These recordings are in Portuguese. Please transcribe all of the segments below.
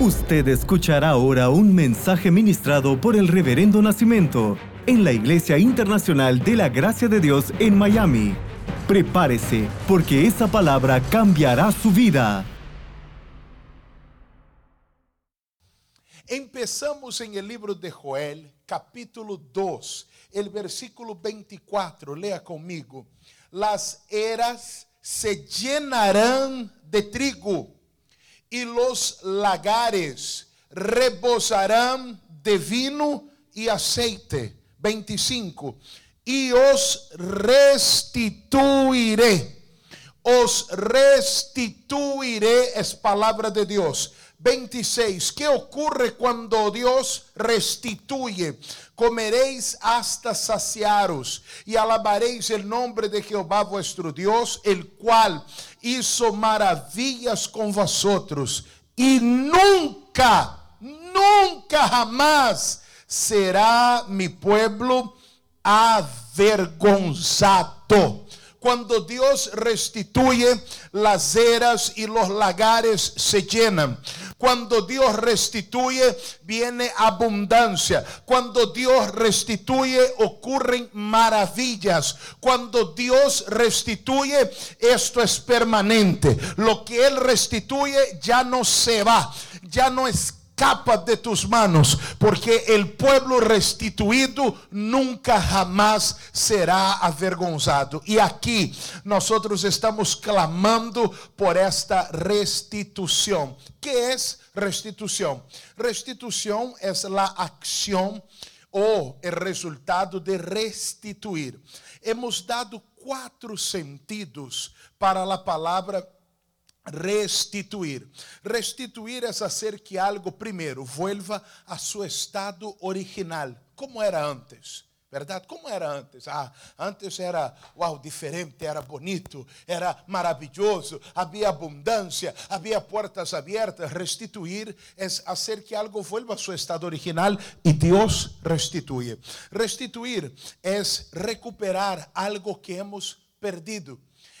Usted escuchará ahora un mensaje ministrado por el Reverendo Nacimiento en la Iglesia Internacional de la Gracia de Dios en Miami. Prepárese, porque esa palabra cambiará su vida. Empezamos en el libro de Joel, capítulo 2, el versículo 24. Lea conmigo. Las eras se llenarán de trigo y los lagares rebosarán de vino y aceite. 25. Y os restituiré. Os restituiré es palabra de Dios. 26. ¿Qué ocurre cuando Dios restituye? Comeréis hasta saciaros y alabaréis el nombre de Jehová vuestro Dios, el cual hizo maravillas con vosotros y nunca, nunca jamás será mi pueblo avergonzado. Cuando Dios restituye, las eras y los lagares se llenan. Cuando Dios restituye, viene abundancia. Cuando Dios restituye, ocurren maravillas. Cuando Dios restituye, esto es permanente. Lo que Él restituye ya no se va, ya no es escapa de tus manos, porque el pueblo restituido nunca jamás será avergonzado. Y aquí nosotros estamos clamando por esta restitución. ¿Qué es restitución? Restitución es la acción o el resultado de restituir. Hemos dado cuatro sentidos para la palabra restituir. Restituir é fazer que algo, primeiro, vuelva a seu estado original, como era antes. Verdade? Como era antes? Ah, antes era, uau, diferente, era bonito, era maravilhoso, havia abundância, havia portas abertas. Restituir é fazer que algo vuelva a seu estado original e Deus restituye. Restituir é recuperar algo que hemos perdido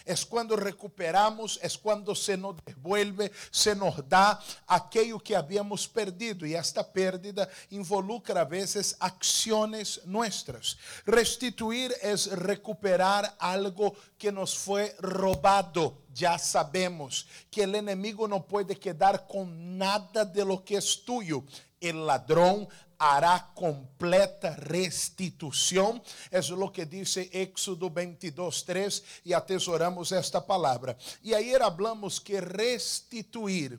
es cuando recuperamos, es cuando se nos devuelve, se nos da aquello que habíamos perdido. Y esta pérdida involucra a veces acciones nuestras. Restituir es recuperar algo que nos fue robado. Ya sabemos que el enemigo no puede quedar con nada de lo que es tuyo. El ladrón hará completa restituição. É o que diz Éxodo 22, 3, e atesoramos esta palavra. E aí hablamos que restituir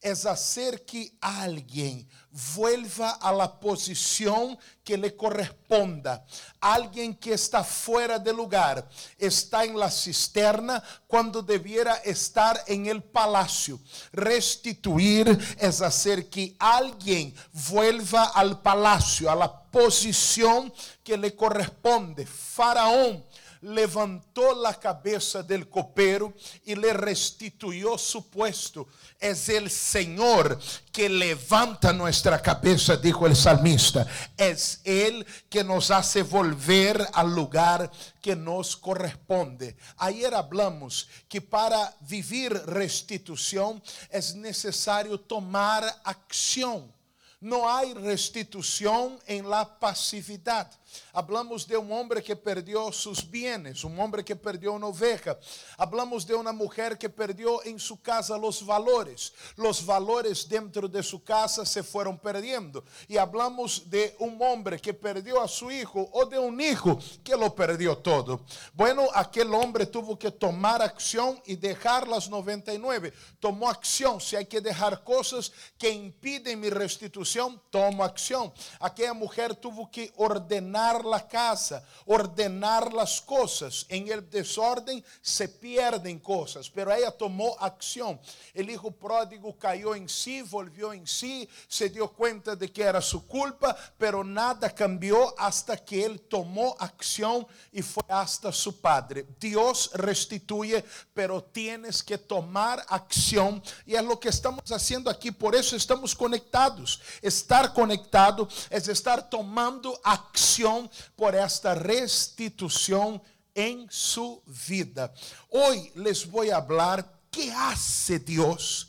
é fazer que alguém vuelva a la posición que le corresponda. Alguien que está fuera de lugar está en la cisterna cuando debiera estar en el palacio. Restituir es hacer que alguien vuelva al palacio, a la posición que le corresponde. Faraón levantou a cabeça del copero e le restituiu su puesto. Es el Señor que levanta nuestra cabeza, dijo el salmista. Es Él que nos hace volver al lugar que nos corresponde. Ayer hablamos que para vivir restitución es necesario tomar acción. No hay restitución en la pasividad. Hablamos de um homem que perdeu seus bienes, um homem que perdeu uma oveja. Hablamos de uma mulher que perdeu em sua casa os valores. Os valores dentro de sua casa se foram perdendo. E hablamos de um homem que perdeu a seu hijo ou de um hijo que lo perdeu todo. Bueno, aquele homem tuvo que tomar acção e deixar las 99. Tomou acção. Se há que deixar coisas que impedem minha restituição, tomo acção. Aquela mulher tuvo que ordenar la casa, ordenar las cosas. En el desorden se pierden cosas, pero ella tomó acción. El hijo pródigo cayó en sí, volvió en sí, se dio cuenta de que era su culpa, pero nada cambió hasta que él tomó acción y fue hasta su padre. Dios restituye, pero tienes que tomar acción y es lo que estamos haciendo aquí. Por eso estamos conectados. Estar conectado es estar tomando acción por esta restituição em sua vida. Hoy les voy a hablar qué hace Dios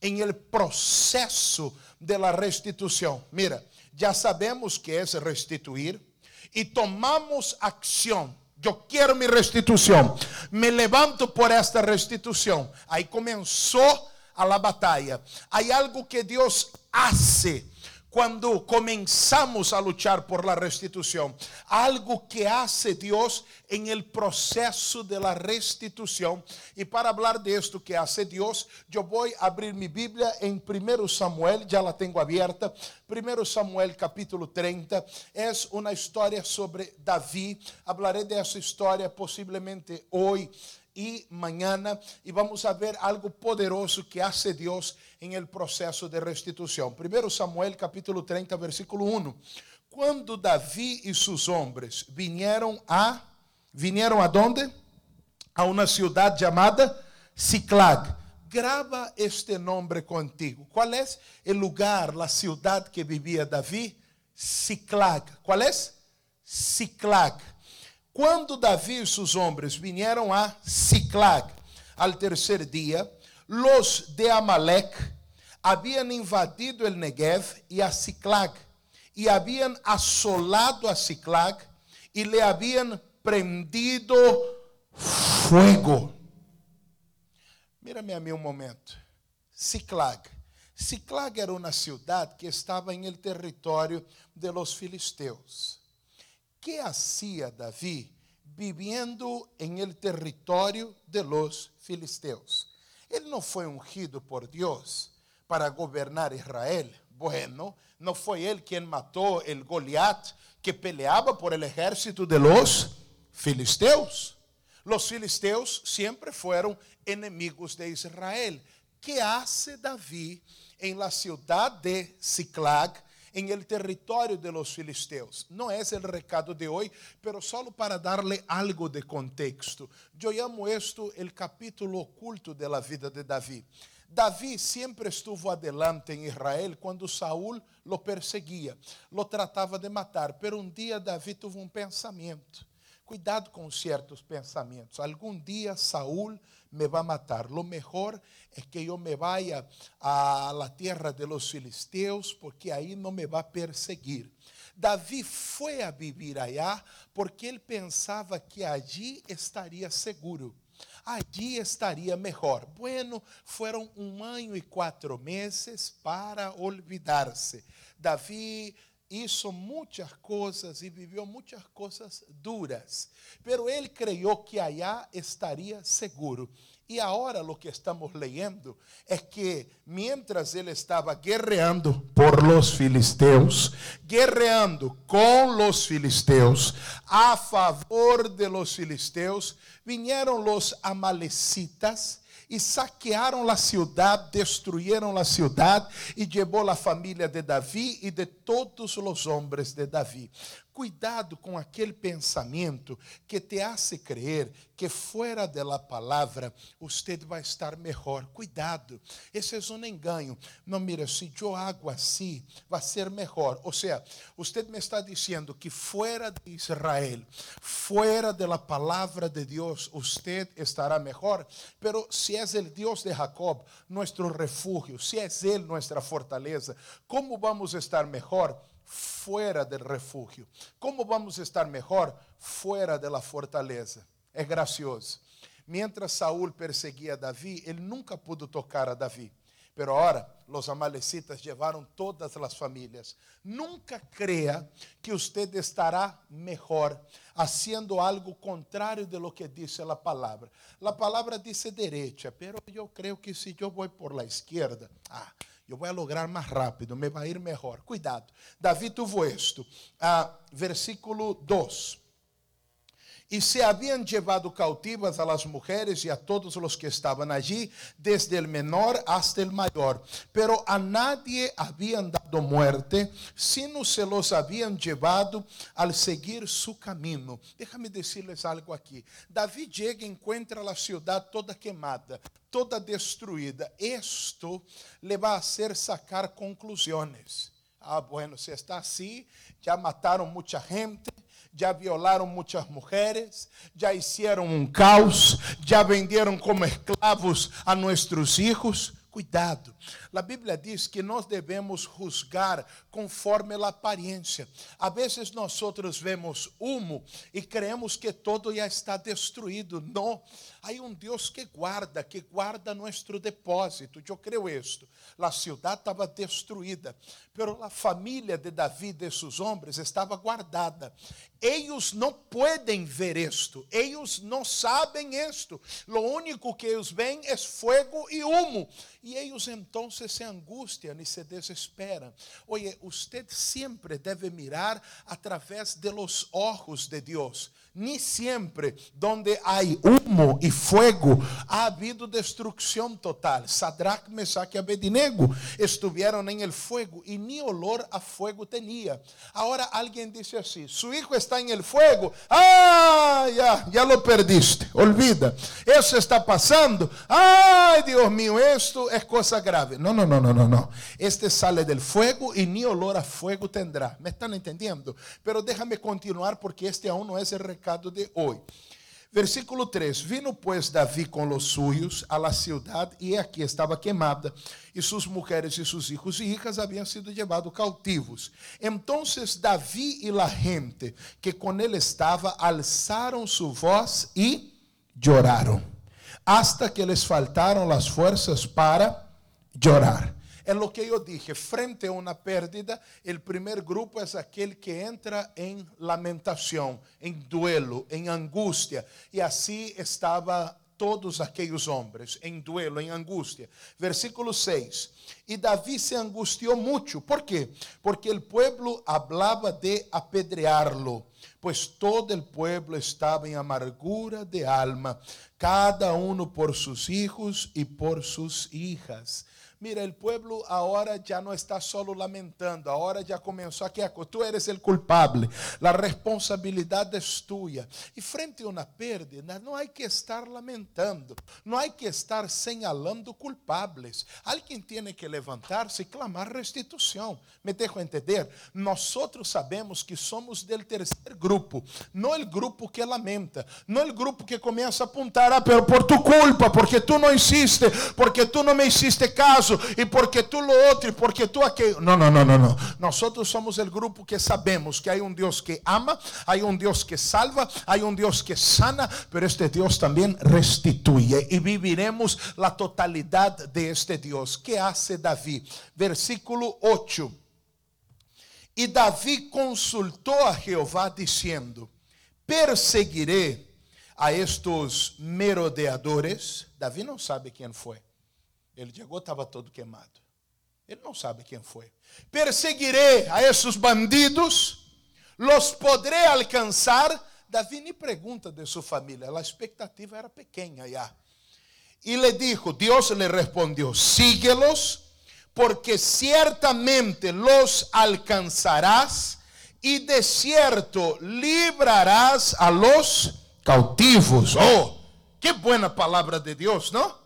en el proceso de la restitución. Mira, ya sabemos que es restituir y tomamos acción. Yo quiero mi restitución. Me levanto por esta restitución. Ahí comenzó a la batalla. Hay algo que Dios hace cuando comenzamos a luchar por la restitución. Algo que hace Dios en el proceso de la restitución. Y para hablar de esto que hace Dios, yo voy a abrir mi Biblia en 1 Samuel, ya la tengo abierta. 1 Samuel capítulo 30 es una historia sobre David. Hablaré de esa historia posiblemente hoy y mañana y vamos a ver algo poderoso que hace Dios en el proceso de restitución. Primero Samuel capítulo 30 versículo 1. Cuando David y sus hombres vinieron a vinieron a dónde? A una ciudad llamada Ciclag. Graba este nombre contigo. ¿Cuál es el lugar, la ciudad que vivía David? Ciclag. ¿Cuál es? Ciclag. Quando Davi e seus homens vieram a Ciclag al terceiro dia, los de Amalek haviam invadido el Negev e a Ciclag, e haviam assolado a Ciclag e le haviam prendido fuego. Mira-me a mim um momento. Ciclag. Ciclag era uma cidade que estava em território de los filisteus. ¿Qué hacía David viviendo en el territorio de los filisteos? Él no fue ungido por Dios para gobernar Israel. Bueno, no fue él quien mató el Goliat que peleaba por el ejército de los filisteos. Los filisteos siempre fueron enemigos de Israel. ¿Qué hace David en la ciudad de Ciclag? En el territorio de los filisteos. No es el recado de hoy, pero solo para darle algo de contexto. Yo llamo esto el capítulo oculto de la vida de David. Davi sempre estuvo adelante em Israel quando Saul lo perseguia, lo tratava de matar. Pero um dia Davi teve um pensamento. Cuidado com certos pensamentos. Algum dia Saul me va a matar. Lo mejor es que yo me vaya a la tierra de los filisteos porque ahí no me va a perseguir. Davi foi a vivir allá porque ele pensava que allí estaria seguro. Allí estaria melhor. Bueno, foram um ano e quatro meses para olvidar-se. Davi hizo muitas coisas e viveu muitas coisas duras, pero ele creyó que allá estaria seguro. E agora lo que estamos leyendo é que mientras ele estava guerreando por los filisteus, guerreando com los filisteus, a favor de los filisteus, vinieron los amalecitas e saquearam a cidade, destruíram a cidade e levou a família de Davi e de todos os homens de Davi. Cuidado com aquele pensamento que te hace creer que fora da palavra você vai estar melhor. Cuidado, esse é um engano. Não, mira, se eu hago assim, vai ser melhor. Ou seja, você me está dizendo que fora de Israel, fora da palavra de Deus, você estará melhor. Pero se é o Deus de Jacob, nosso refúgio, se é Ele nossa fortaleza, como vamos estar melhor? fuera del refugio. ¿Cómo vamos a estar mejor? Fuera de la fortaleza. É gracioso. Mientras Saúl perseguia a Davi, ele nunca pudo tocar a Davi. Pero ahora los amalecitas llevaron todas las familias. Nunca crea que usted estará mejor haciendo algo contrario de lo que dice la palabra. La palabra dice derecha, pero yo creo que si yo voy por la izquierda, ah, eu vou lograr mais rápido, me vai ir melhor. Cuidado. Davi tuvo esto. Ah, versículo 2. E se haviam llevado cautivas a las mujeres e a todos los que estaban allí, desde el menor hasta el mayor. Pero a nadie habían dado muerte, sino se los habían llevado al seguir su camino. Déjame decirles algo aqui. Davi chega e encontra a cidade toda queimada, toda destruída. Esto le va a hacer sacar conclusões. Ah, bueno, se está assim, já mataram muita gente já violaram muitas mulheres, já hicieron um caos, já venderam como escravos a nossos hijos. cuidado. A Bíblia diz que nós devemos juzgar conforme a aparência. A vezes nós vemos humo e creemos que todo já está destruído. Não. Há um Deus que guarda, que guarda nosso depósito. Eu creio isto. A cidade estava destruída, pero a família de Davi, desses homens, estava guardada. Eles não podem ver isto, eles não sabem isto. Lo único que eles veem é fogo e humo. E eles então se angustiam e se desesperam. Oye, você sempre deve mirar através de los ojos de Deus. Ni sempre donde há humo e fogo ha habido destruição total. Sadrach, Mesach e Abednego estiveram em el fuego e ni olor a fuego tenía. Agora alguém disse assim: su hijo está en el fuego. Ah, ya, ya lo perdiste. Olvida. Eso está passando. Ai, Deus mío, esto es cosa grave. No, no, no, no, no, no. Este sale del fuego y ni olor a fuego tendrá. ¿Me están entendiendo? Pero déjame continuar porque este aún no es el de hoy. Versículo 3: Vino, pois, Davi com os suyos a la ciudad, e aqui estava queimada, e suas mulheres e seus hijos e hijas haviam sido levados cautivos. Então Davi e la gente que com ele estava alçaram sua voz e choraram, hasta que les faltaram as forças para chorar. É o que eu dije, frente a uma pérdida, o primeiro grupo é aquele que entra em lamentação, em duelo, em angústia. E assim estava todos aqueles homens, em duelo, em angústia. Versículo 6. E Davi se angustiou muito. ¿Por quê? Porque o pueblo hablaba de apedrearlo, pois todo o pueblo estava em amargura de alma, cada um por seus hijos e por suas hijas. Mira, el pueblo ahora ya no está solo lamentando, ahora ya comenzó aquí, tú eres el culpable, la responsabilidad es tuya. Y frente a una pérdida, no hay que estar lamentando, no hay que estar señalando culpables. Alguien tiene que levantarse y clamar restitución. Me dejo entender? Nosotros sabemos que somos del tercer grupo, no el grupo que lamenta, no el grupo que comienza a apuntar, ah, pero por tu culpa, porque tú no hiciste, porque tú no me hiciste caso e porque tu lo outro, e porque tu aquilo. Não, não, não, não, não. Nós somos o grupo que sabemos que há um Deus que ama, há um Deus que salva, há um Deus que sana, pero este Deus também restituye e viviremos a totalidade de este Deus. Que hace Davi? Versículo 8. E Davi consultou a Jeová dizendo: Perseguirei a estes merodeadores. Davi não sabe quem foi. Ele chegou, estava todo queimado. Ele não sabe quem foi. Perseguirei a esses bandidos, los poderei alcançar. Davi nem pergunta de sua família, a expectativa era pequena já. E lhe dijo, Deus lhe respondeu: síguelos, porque certamente los alcançarás e de cierto librarás a los cautivos. Oh, que buena palavra de Deus, não?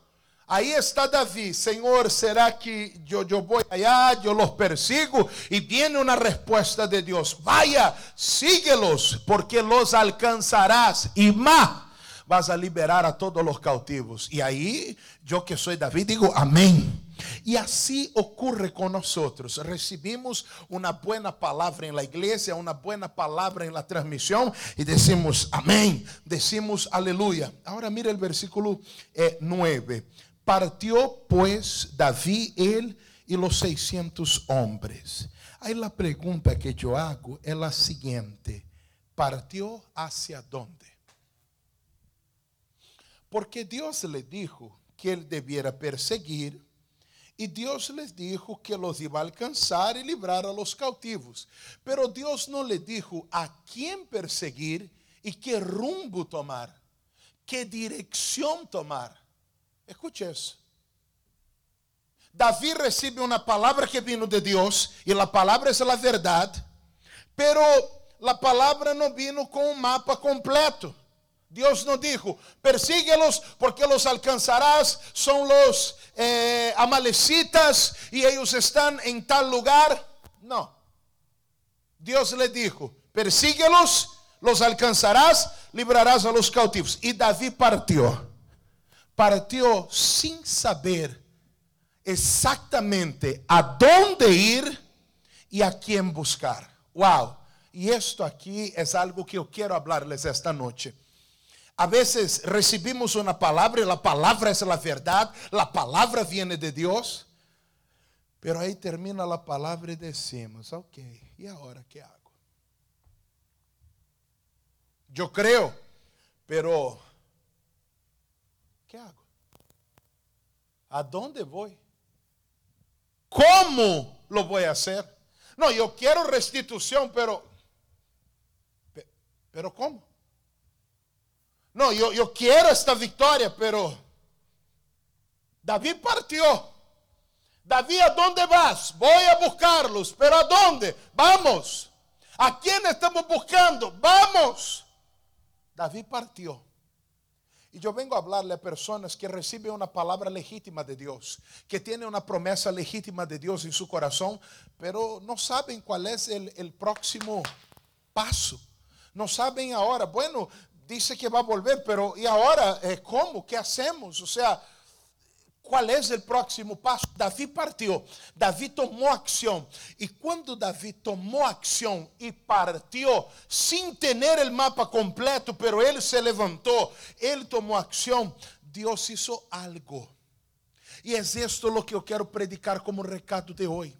Aí está Davi, Senhor, será que eu, eu vou allá, eu los persigo? E viene uma resposta de Deus: Vaya, síguelos, porque los alcançarás. E más, vas a liberar a todos os cautivos. E aí, eu que sou Davi, digo amém. E assim ocorre com nós. Recebemos uma boa palavra em la igreja, uma boa palavra em la transmissão e decimos amém, decimos aleluia. Agora mira o versículo eh, 9. Partió pues David, él y los 600 hombres. Ahí la pregunta que yo hago es la siguiente. ¿Partió hacia dónde? Porque Dios le dijo que él debiera perseguir y Dios les dijo que los iba a alcanzar y librar a los cautivos. Pero Dios no le dijo a quién perseguir y qué rumbo tomar, qué dirección tomar. Escute isso. Davi recebe uma palavra que vino de Deus, e a palavra é a verdade, pero a palavra não vino com um mapa completo. Deus não dijo, persíguelos porque los alcançarás, são los eh, amalecitas e eles estão em tal lugar. Não. Deus lhe dijo, persíguelos, los alcançarás, librarás a los cautivos. E Davi partiu partiu sem saber exactamente a dónde ir y a quién buscar. Wow. Y esto aquí es algo que yo quiero hablarles esta noche. A veces recibimos una palabra y la palabra es la verdad, la palabra viene de Dios, pero ahí termina la palabra y decimos, ok, ¿y ahora qué hago? Yo creo, pero ¿qué hago? ¿A dónde voy? ¿Cómo lo voy a hacer? No, yo quiero restitución, pero, pero ¿cómo? No, yo, yo quiero esta victoria, pero David partió. David, ¿a dónde vas? Voy a buscarlos, pero ¿a dónde? Vamos. ¿A quién estamos buscando? Vamos. David partió. Y yo vengo a hablarle a personas que reciben una palabra legítima de Dios, que tienen una promesa legítima de Dios en su corazón, pero no saben cuál es el, el próximo paso. No saben ahora, bueno, dice que va a volver, pero ¿y ahora eh, cómo? ¿Qué hacemos? O sea, ¿cuál es el próximo paso? David partió, David tomó acción. Y cuando David tomó acción y partió sin tener el mapa completo, pero él se levantó, él tomó acción, Dios hizo algo. Y es esto lo que yo quiero predicar como recado de hoy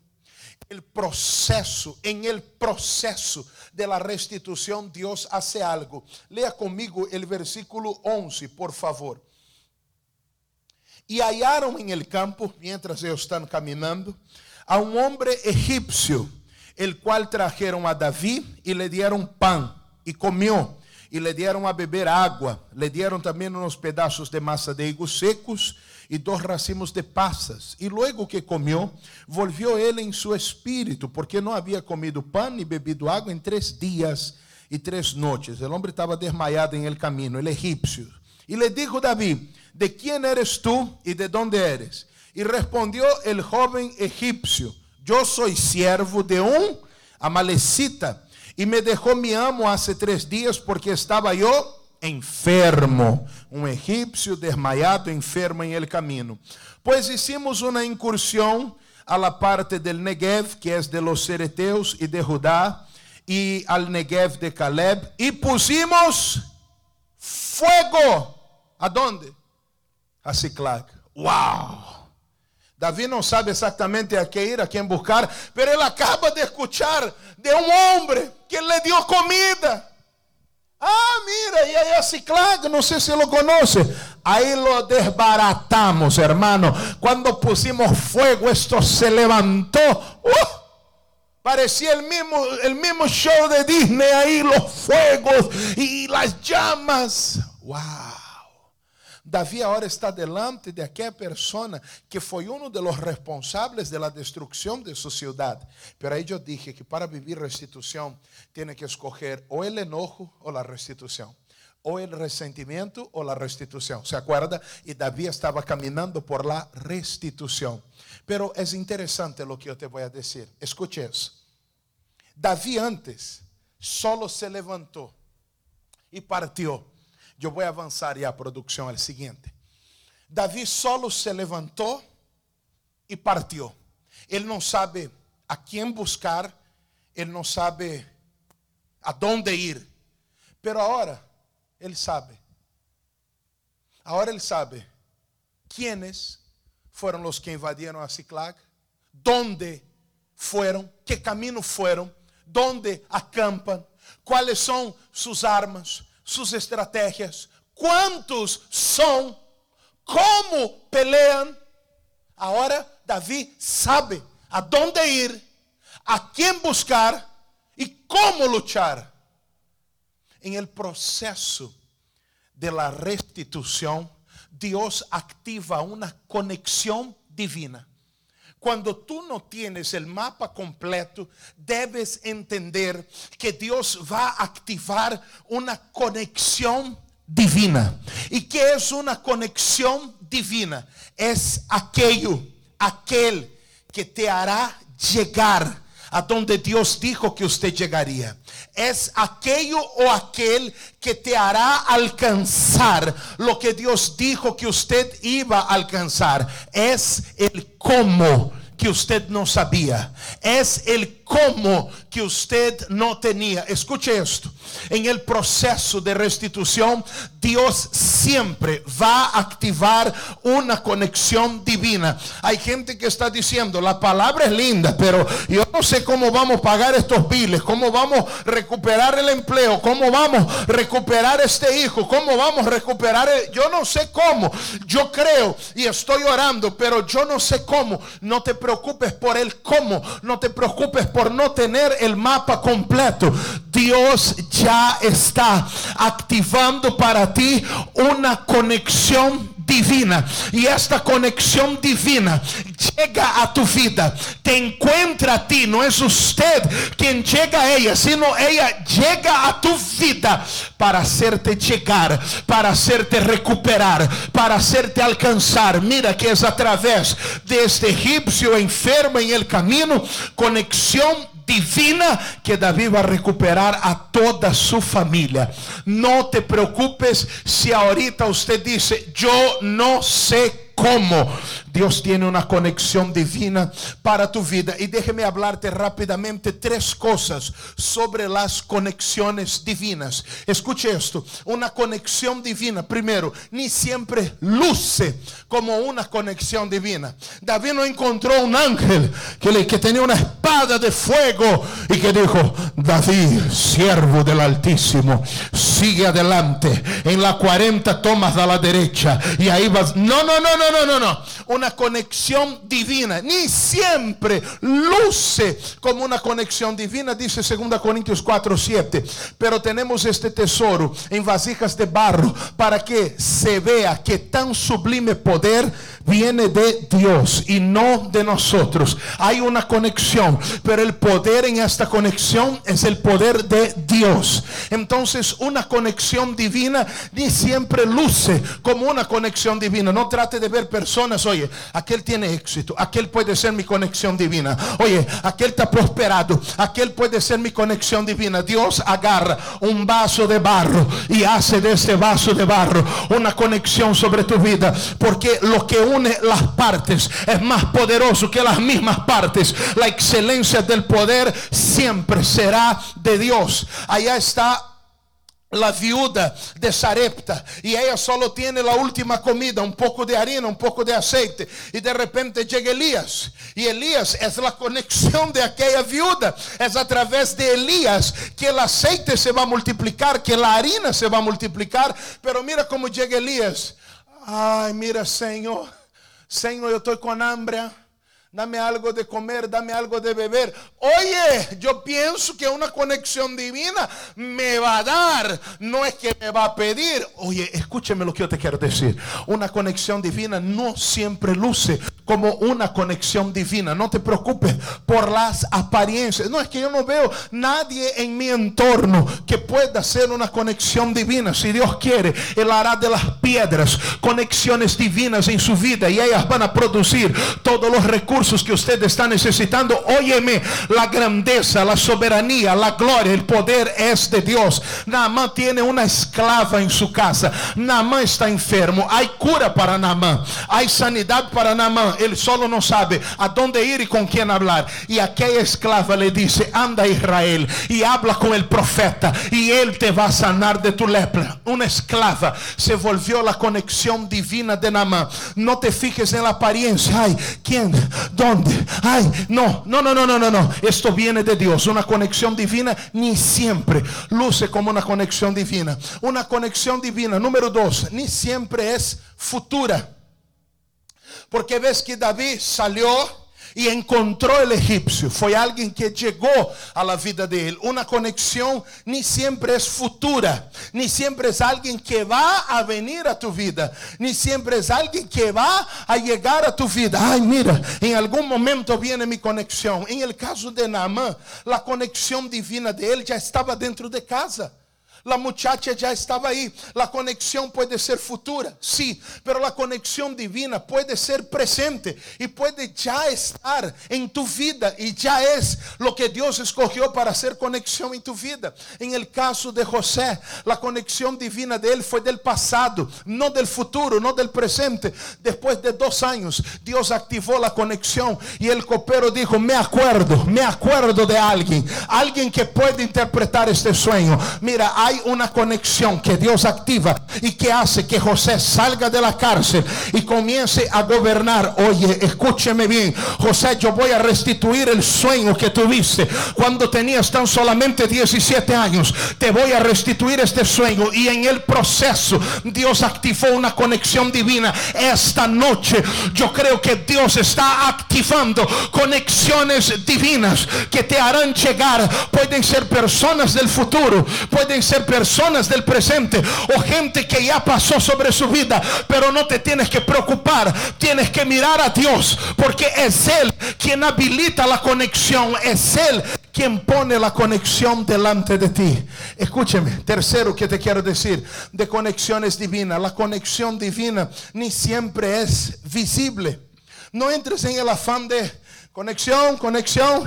el proceso, en el proceso de la restitución, Dios hace algo. Lea conmigo el versículo 11, por favor. Y hallaron en el campo, mientras ellos están caminando, a un hombre egipcio, el cual trajeron a David y le dieron pan y comió. Y le dieron a beber agua, le dieron también unos pedazos de masa de higos secos e dos racimos de passas. E logo que comeu, volvió ele em seu espírito, porque não havia comido pão nem bebido água em três dias e três noites. O homem estava desmaiado em el caminho, el egípcio. E le dijo David: ¿De quién eres tú y de dónde eres? Y respondió el joven egipcio: Yo soy siervo de un amalecita y me dejó mi amo hace tres días porque estaba yo enfermo, um egípcio desmaiado, enfermo em el camino. Pues hicimos uma incursão a la parte del Negev, que es de los Cereteus y de Judá, y al Negev de Caleb, y pusimos fuego. ¿A dónde? A. ¡Wow! Davi não sabe exatamente a quem ir, a quem buscar, pero ele acaba de escuchar de um homem que lhe deu comida. Ah, mira, y hay Ciclac, no sé si lo conoce. Ahí lo desbaratamos, hermano. Cuando pusimos fuego, esto se levantó. ¡Uh! Parecía el mismo, el mismo show de Disney ahí, los fuegos y las llamas. ¡Wow! Davi agora está delante de aquela pessoa que foi um dos responsáveis da destruição de sua cidade. Pero aí eu dije que para vivir restituição, tem que escolher ou o enojo ou a restituição. ou o ressentimento ou a restituição. ¿Se acuerda? E Davi estava caminhando por la restituição. Pero é interessante o que eu te vou a. Escute isso. Davi antes solo se levantou e partiu eu vou avançar e a produção é o seguinte. Davi solo se levantou e partiu. Ele não sabe a quem buscar, ele não sabe a dónde ir. Pero agora ele sabe. Agora ele sabe quienes foram os que invadiram a Ciclag, donde foram, que caminho foram, donde acampam, quais são suas armas, sus estrategias, cuántos son, cómo pelean. Ahora David sabe a dónde ir, a quién buscar y cómo luchar. En el proceso de la restitución, Dios activa una conexión divina. Cuando tú no tienes el mapa completo, debes entender que Dios va a activar una conexión divina. ¿Y qué es una conexión divina? Es aquello, aquel que te hará llegar a donde Dios dijo que usted llegaría. Es aquello o aquel que te hará alcanzar lo que Dios dijo que usted iba a alcanzar. Es el cómo que usted no sabía. Es el cómo que usted no tenía. Escuche esto. En el proceso de restitución, Dios siempre va a activar una conexión divina. Hay gente que está diciendo, la palabra es linda, pero yo no sé cómo vamos a pagar estos biles, cómo vamos a recuperar el empleo, cómo vamos a recuperar este hijo, cómo vamos a recuperar. Yo no sé cómo. Yo creo y estoy orando, pero yo no sé cómo. No te preocupes por el cómo. No te preocupes por no tener el mapa completo. Dios ya está activando para ti una conexión divina. Y esta conexión divina llega a tu vida, te encuentra a ti. No es usted quien llega a ella, sino ella llega a tu vida para hacerte llegar, para hacerte recuperar, para hacerte alcanzar. Mira que es a través de este egipcio enfermo en el camino, conexión divina que David va a recuperar a toda su familia. No te preocupes si ahorita usted dice, yo no sé cómo. Dios tiene una conexión divina para tu vida. Y déjeme hablarte rápidamente tres cosas sobre las conexiones divinas. Escuche esto, una conexión divina, primero, ni siempre luce como una conexión divina. David no encontró un ángel que, le, que tenía una espada de fuego y que dijo, David, siervo del Altísimo, sigue adelante. En la 40 tomas a la derecha y ahí vas. No, no, no, no, no, no, no. Conexión divina. Ni siempre luce como una conexión divina, dice 2 Corintios 4, 7. Pero tenemos este tesoro en vasijas de barro para que se vea que tan sublime poder viene de Dios y no de nosotros. Hay una conexión, pero el poder en esta conexión es el poder de Dios. Entonces una conexión divina ni siempre luce como una conexión divina. No trate de ver personas, oye, aquel tiene éxito, aquel puede ser mi conexión divina. Oye, aquel está prosperado, aquel puede ser mi conexión divina. Dios agarra un vaso de barro y hace de ese vaso de barro una conexión sobre tu vida, porque lo que une las partes. Es más poderoso que las mismas partes. La excelencia del poder siempre será de Dios. Allá está la viuda de Sarepta y ella solo tiene la última comida, un poco de harina, un poco de aceite y de repente llega Elías y Elías es la conexión de aquella viuda, es a través de Elías que el aceite se va a multiplicar, que la harina se va a multiplicar, pero mira cómo llega Elías, ay mira Señor, Señor yo estoy con hambre dame algo de comer, dame algo de beber. Oye, yo pienso que una conexión divina me va a dar, no es que me va a pedir. Oye, escúcheme lo que yo te quiero decir. Una conexión divina no siempre luce como una conexión divina. No te preocupes por las apariencias. No es que yo no veo nadie en mi entorno que pueda hacer una conexión divina. Si Dios quiere, Él hará de las piedras conexiones divinas en su vida y ellas van a producir todos los recursos que usted está necesitando, óyeme, la grandeza, la soberanía, la gloria, el poder es de Dios. Naamán tiene una esclava en su casa. Naamán está enfermo. Hay cura para Naamán. Hay sanidad para Naamán. Él solo no sabe a dónde ir y con quién hablar. Y aquella esclava le dice, anda Israel y habla con el profeta y él te va a sanar de tu lepra. Una esclava se volvió la conexión divina de Naamán. No te fijes en la apariencia. Ay, ¿quién? ¿Dónde? Ay, no, no, no, no, no, no, no. Esto viene de Dios. Una conexión divina ni siempre luce como una conexión divina. Una conexión divina, número dos, ni siempre es futura. Porque ves que David salió y encontró el egipcio. Fue alguien que llegó a la vida de él. Una conexión ni siempre es futura, ni siempre es alguien que va a venir a tu vida, ni siempre es alguien que va a llegar a tu vida. Ay, mira, en algún momento viene mi conexión. En el caso de Naamán, la conexión divina de él ya estaba dentro de casa. La muchacha ya estaba ahí. La conexión puede ser futura, sí, pero la conexión divina puede ser presente y puede ya estar en tu vida y ya es lo que Dios escogió para hacer conexión en tu vida. En el caso de José, la conexión divina de él fue del pasado, no del futuro, no del presente. Después de dos años, Dios activó la conexión y el copero dijo, me acuerdo, me acuerdo de alguien, alguien que puede interpretar este sueño. Mira, hay una conexión que Dios activa y que hace que José salga de la cárcel y comience a gobernar. Oye, escúcheme bien, José, yo voy a restituir el sueño que tuviste cuando tenías tan solamente 17 años. Te voy a restituir este sueño y en el proceso Dios activó una conexión divina. Esta noche yo creo que Dios está activando conexiones divinas que te harán llegar. Pueden ser personas del futuro, pueden ser personas del presente o gente que ya pasó sobre su vida, pero no te tienes que preocupar, tienes que mirar a Dios, porque es Él quien habilita la conexión, es Él quien pone la conexión delante de ti. Escúcheme, tercero que te quiero decir de conexiones divinas, la conexión divina ni siempre es visible. No entres en el afán de conexión, conexión.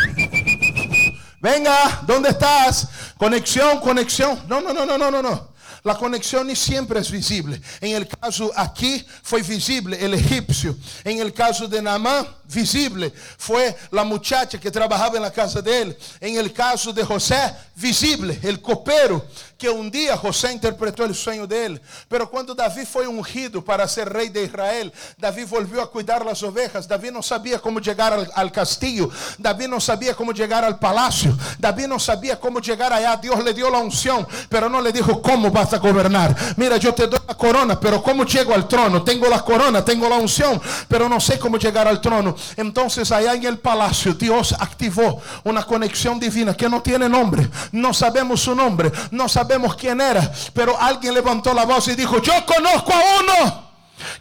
Venga, ¿dónde estás? Conexión, conexión. No, no, no, no, no, no. La conexión ni siempre es visible. En el caso aquí fue visible el egipcio. En el caso de Namán, visible fue la muchacha que trabajaba en la casa de él. En el caso de José, visible el copero que un día José interpretó el sueño de él. Pero cuando David fue ungido para ser rey de Israel, David volvió a cuidar las ovejas. David no sabía cómo llegar al, castillo. David no sabía cómo llegar al palacio. David no sabía cómo llegar allá. Dios le dio la unción, pero no le dijo cómo vas a gobernar. Mira, yo te doy la corona, pero cómo llego al trono. Tengo la corona, tengo la unción, pero no sé cómo llegar al trono. Entonces allá en el palacio Dios activó una conexión divina que no tiene nombre. No sabemos su nombre. No sabemos sabemos quién era, pero alguien levantó la voz y dijo, yo conozco a uno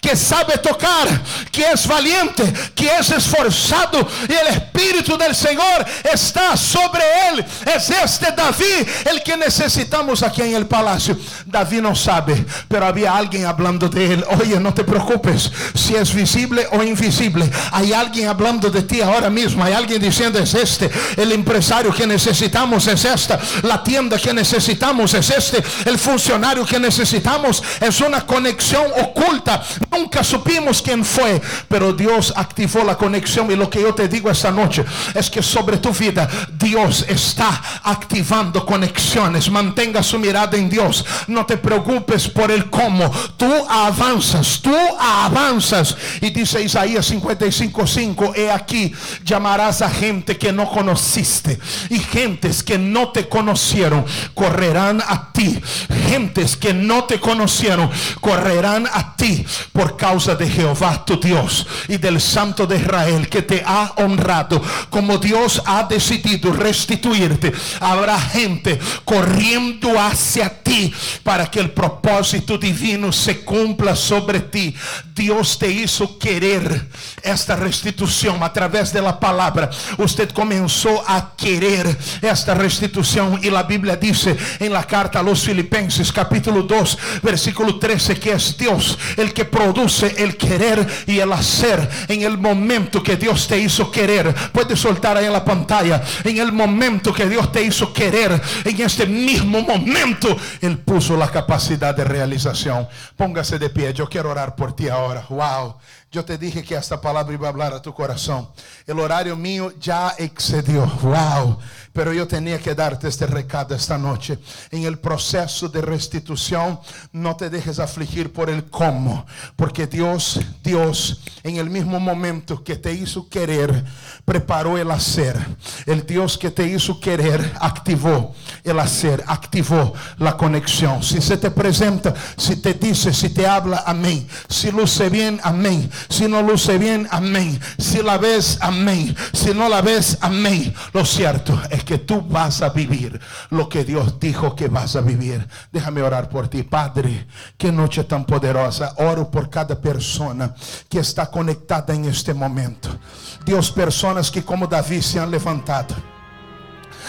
que sabe tocar, que es valiente, que es esforzado y el Espíritu del Señor está sobre él. Es este David el que necesitamos aquí en el palacio. David no sabe, pero había alguien hablando de él. Oye, no te preocupes si es visible o invisible. Hay alguien hablando de ti ahora mismo. Hay alguien diciendo es este. El empresario que necesitamos es esta. La tienda que necesitamos es este. El funcionario que necesitamos es una conexión oculta Nunca supimos quién fue, pero Dios activó la conexión. Y lo que yo te digo esta noche es que sobre tu vida Dios está activando conexiones. Mantenga su mirada en Dios. No te preocupes por el cómo. Tú avanzas, tú avanzas. Y dice Isaías 55:5, he aquí, llamarás a gente que no conociste y gentes que no te conocieron correrán a ti. Gentes que no te conocieron correrán a ti por causa de Jehová tu Dios y del Santo de Israel que te ha honrado. Como Dios ha decidido restituirte, habrá gente corriendo hacia ti para que el propósito divino se cumpla sobre ti. Dios te hizo querer esta restitución a través de la palabra. Usted comenzó a querer esta restitución y la Biblia dice en la carta a los Filipenses capítulo 2 versículo 13 que es Dios el que produce el querer y el hacer en el momento que Dios te hizo querer. Puedes soltar ahí en la pantalla. En el momento que Dios te hizo querer, en este mismo momento, Él puso la capacidad de realización. Póngase de pie. Yo quiero orar por ti ahora. Wow. Yo te dije que esta palabra iba a hablar a tu corazón. El horario mío ya excedió. Wow. Pero yo tenía que darte este recado esta noche. En el proceso de restitución, no te dejes afligir por el cómo. Porque Dios, Dios, en el mismo momento que te hizo querer, preparó el hacer. El Dios que te hizo querer, activó el hacer, activó la conexión. Si se te presenta, si te dice, si te habla, amén. Si luce bien, amén. Si no luce bien, amén. Si la ves, amén. Si no la ves, amén. Lo cierto es que tú vas a vivir lo que Dios dijo que vas a vivir. Déjame orar por ti, Padre. Qué noche tan poderosa. Oro por cada persona que está conectada en este momento. Dios, personas que como David se han levantado.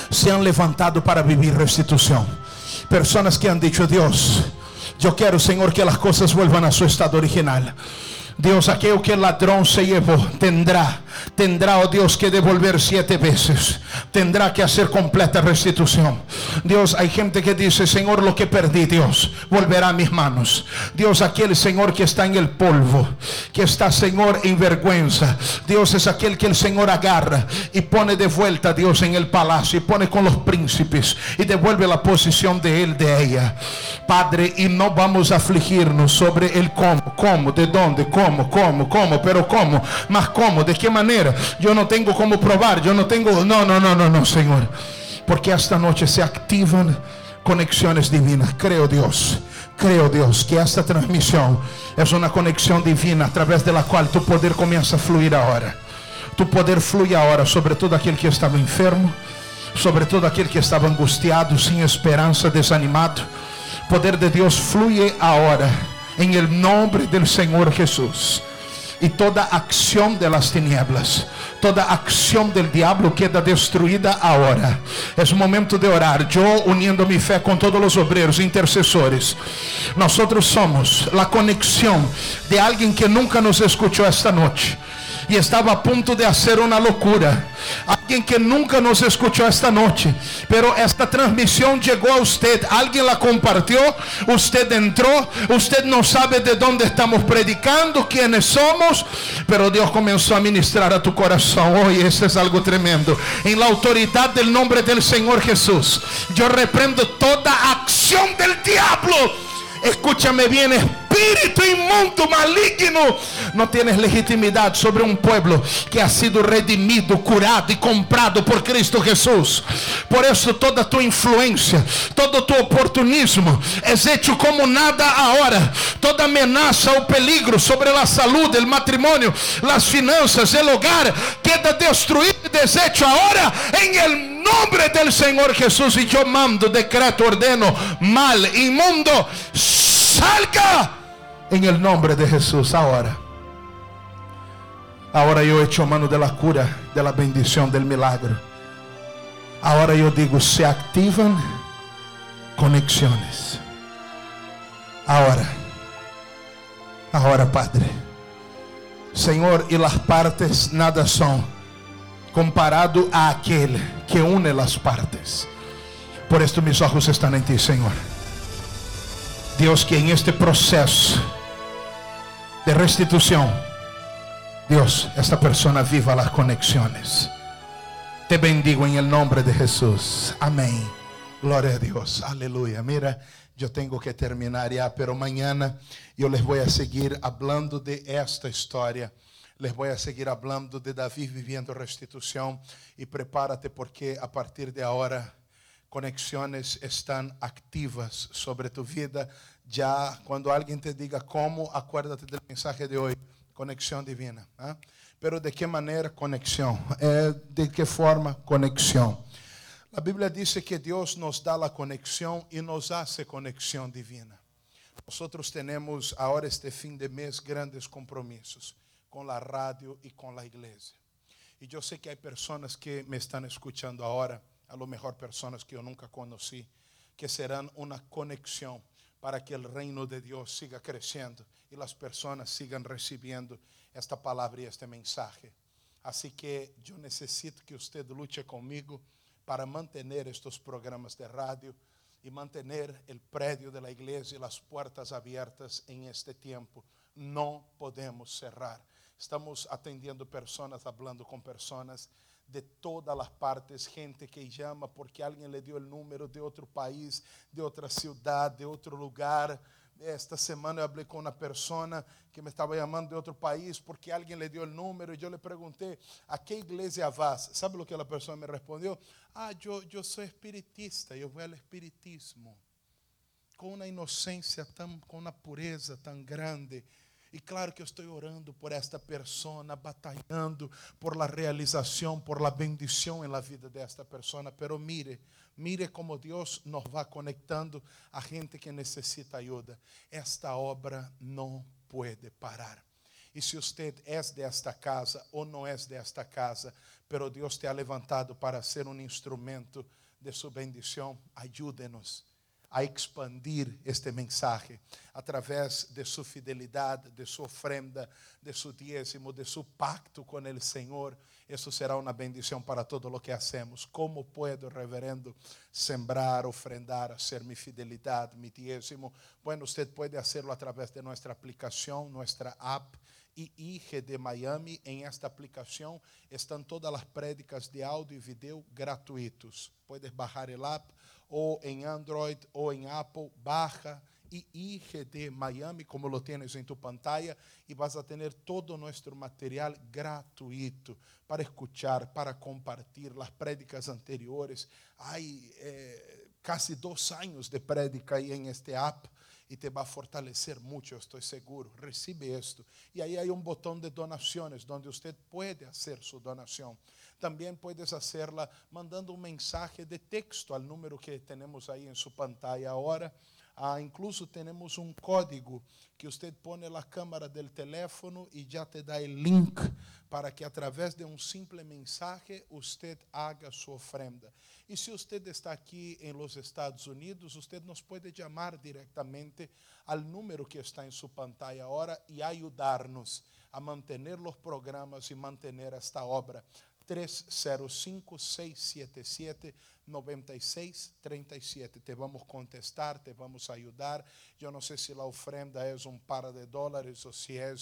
Se han levantado para vivir restitución Personas que han dicho, Dios, yo quiero, Señor, que las cosas vuelvan a su estado original. Dios, aquello que el ladrón se llevó, tendrá, tendrá, oh Dios, que devolver siete veces. Tendrá que hacer completa restitución. Dios, hay gente que dice, Señor, lo que perdí, Dios, volverá a mis manos. Dios, aquel Señor que está en el polvo, que está, Señor, en vergüenza. Dios es aquel que el Señor agarra y pone de vuelta, Dios, en el palacio y pone con los príncipes y devuelve la posición de él, de ella. Padre, y no vamos a afligirnos sobre el cómo, cómo, de dónde, cómo como, como, pero como, más como, de qué manera. Yo no tengo como probar, yo no tengo, no, no, no, no, no, Señor. Porque esta noche se activan conexiones divinas. Creo Dios, creo Dios que esta transmisión es una conexión divina a través de la cual tu poder comienza a fluir ahora. Tu poder fluye ahora sobre todo aquel que estaba enfermo, sobre todo aquel que estaba angustiado, sin esperanza, desanimado. Poder de Dios fluye ahora en el nombre del Señor Jesús. Y toda acción de las tinieblas, toda acción del diablo queda destruida ahora. Es momento de orar. Yo uniendo mi fe con todos los obreros, intercesores. Nosotros somos la conexión de alguien que nunca nos escuchó esta noche y estaba a punto de hacer una locura. Alguien que nunca nos escuchó esta noche, pero esta transmisión llegó a usted. Alguien la compartió, usted entró, usted no sabe de dónde estamos predicando, quiénes somos, pero Dios comenzó a ministrar a tu corazón. Hoy eso es algo tremendo. En la autoridad del nombre del Señor Jesús, yo reprendo toda acción del diablo Escúchame bien, espíritu inmundo, maligno. No tienes legitimidad sobre un pueblo que ha sido redimido, curado y comprado por Cristo Jesús. Por eso toda tu influencia, todo tu oportunismo es como nada ahora. Toda amenaza o peligro sobre la salud, el matrimonio, las finanzas, el hogar, queda destruido y deshecho ahora en el nombre del Señor Jesús. Y yo mando, decreto, ordeno, mal, inmundo, salga en el nombre de Jesús ahora. Ahora yo echo mano de la cura, de la bendición, del milagro. Ahora yo digo, se activan conexiones. Ahora, ahora Padre. Señor, y las partes nada son comparado a aquel que une las partes. Por esto mis ojos están en ti, Señor. Dios, que en este proceso de restitución, Dios, esta persona viva las conexiones. Te bendigo en el nombre de Jesús. Amén. Gloria a Dios. Aleluya. Mira, yo tengo que terminar ya, pero mañana yo les voy a seguir hablando de esta historia. Les voy a seguir hablando de David viviendo restitución y prepárate porque a partir de ahora conexiones están activas sobre tu vida. Ya cuando alguien te diga cómo, acuérdate del mensaje de hoy, conexión divina. ¿eh? Pero de qué manera conexión? Eh, ¿De qué forma conexión? La Biblia dice que Dios nos da la conexión y nos hace conexión divina. Nosotros tenemos ahora este fin de mes grandes compromisos con la radio y con la iglesia. Y yo sé que hay personas que me están escuchando ahora, a lo mejor personas que yo nunca conocí, que serán una conexión para que el reino de Dios siga creciendo y las personas sigan recibiendo esta palabra y este mensaje. Así que yo necesito que usted luche conmigo para mantener estos programas de radio y mantener el predio de la iglesia y las puertas en este tiempo. No podemos cerrar. Estamos atendiendo personas, hablando con personas de todas las partes, gente que llama porque alguien le dio el número de otro país, de otra ciudad, de otro lugar. Esta semana eu hablé com uma pessoa que me estava chamando de outro país porque alguém lhe deu o número e eu lhe perguntei a que igreja vas. Sabe o que a pessoa me respondeu? Ah, eu, eu sou espiritista, eu vou ao espiritismo. Com uma inocência tão, com uma pureza tão grande. E claro que eu estou orando por esta persona, batalhando por la realização, por la bendição em la vida desta persona. Pero mire, mire como Deus nos vai conectando a gente que necessita ajuda. Esta obra não pode parar. E se você é desta casa ou não é desta casa, pero Deus te ha levantado para ser um instrumento de sua bendição, ajude-nos a expandir este mensaje através de sua fidelidade, de sua ofrenda, de seu dízimo, de seu pacto com o Senhor. Isso será uma bendição para todo o que hacemos. Como puedo, reverendo, sembrar, ofrendar, hacer mi fidelidade, mi dízimo? Bueno, usted puede hacerlo a través de nuestra aplicación, nuestra app IIGD Miami. Em esta aplicação estão todas as prédicas de áudio e vídeo gratuitos. Puedes bajar el app ou em Android ou em Apple, baja IIGD Miami, como lo tienes em tu pantalla, e vas a tener todo nuestro material gratuito para escuchar, para compartilhar as prédicas anteriores. Há eh, casi dois anos de prédica aí em este app e te vai fortalecer muito, eu estou seguro. Recibe isto. E aí há um botão de donações, onde você pode fazer sua donação. Também puedes hacerla mandando um mensagem de texto ao número que temos aí em sua pantalla agora. Ah, incluso temos um código que você põe na câmera do teléfono e já te dá o link para que através de um simples mensagem você haga sua ofrenda. E se você está aqui em los Estados Unidos, você nos pode chamar diretamente ao número que está em sua pantalla agora e ajudar-nos a manter os programas e manter esta obra. 305-677-9637. Te vamos contestar, te vamos ajudar. Eu não sei se a ofrenda é um par de dólares ou se é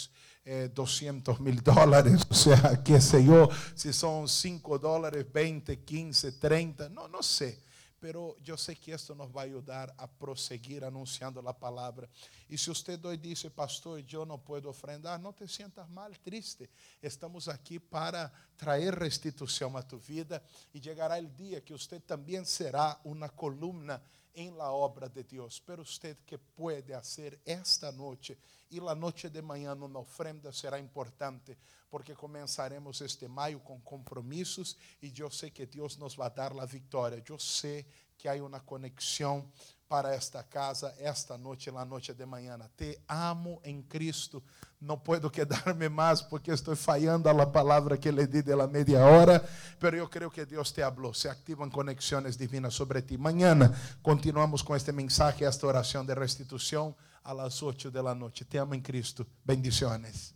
eh, 200 mil dólares, ou seja, que sei eu, se são 5 dólares, 20, 15, 30, não, não sei pero eu sei que esto nos vai ajudar a prosseguir anunciando a palavra. E se você hoje diz, pastor, eu não posso ofrendar, não te sientas mal, triste. Estamos aqui para trazer restituição a tu vida e chegará o dia que você também será uma coluna em la obra de Deus. Pero usted que pode fazer esta noite e la noite de manhã uma ofrenda será importante, porque começaremos este maio com compromissos e eu sei que Deus nos vai dar a vitória. Eu sei que há uma conexão para esta casa esta noite, la noite de manhã. Te amo em Cristo. Não puedo quedar-me mais porque estou falhando a palavra que le di de la media hora, pero eu creio que Deus te habló. Se activam conexões divinas sobre ti. Mañana continuamos com este mensaje, esta oração de restituição a las 8 de la noche. Te amo en Cristo. Bendiciones.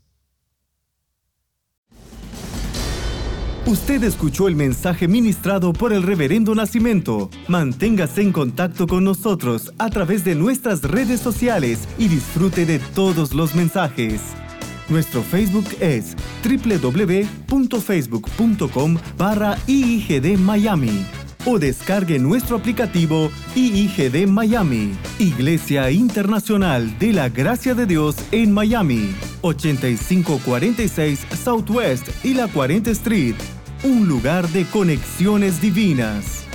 Usted escuchó el mensaje ministrado por el Reverendo Nacimiento. Manténgase en contacto con nosotros a través de nuestras redes sociales y disfrute de todos los mensajes. Nuestro Facebook es www.facebook.com barra IIGD Miami o descargue nuestro aplicativo IIGD Miami, Iglesia Internacional de la Gracia de Dios en Miami, 8546 Southwest y la 40 Street, un lugar de conexiones divinas.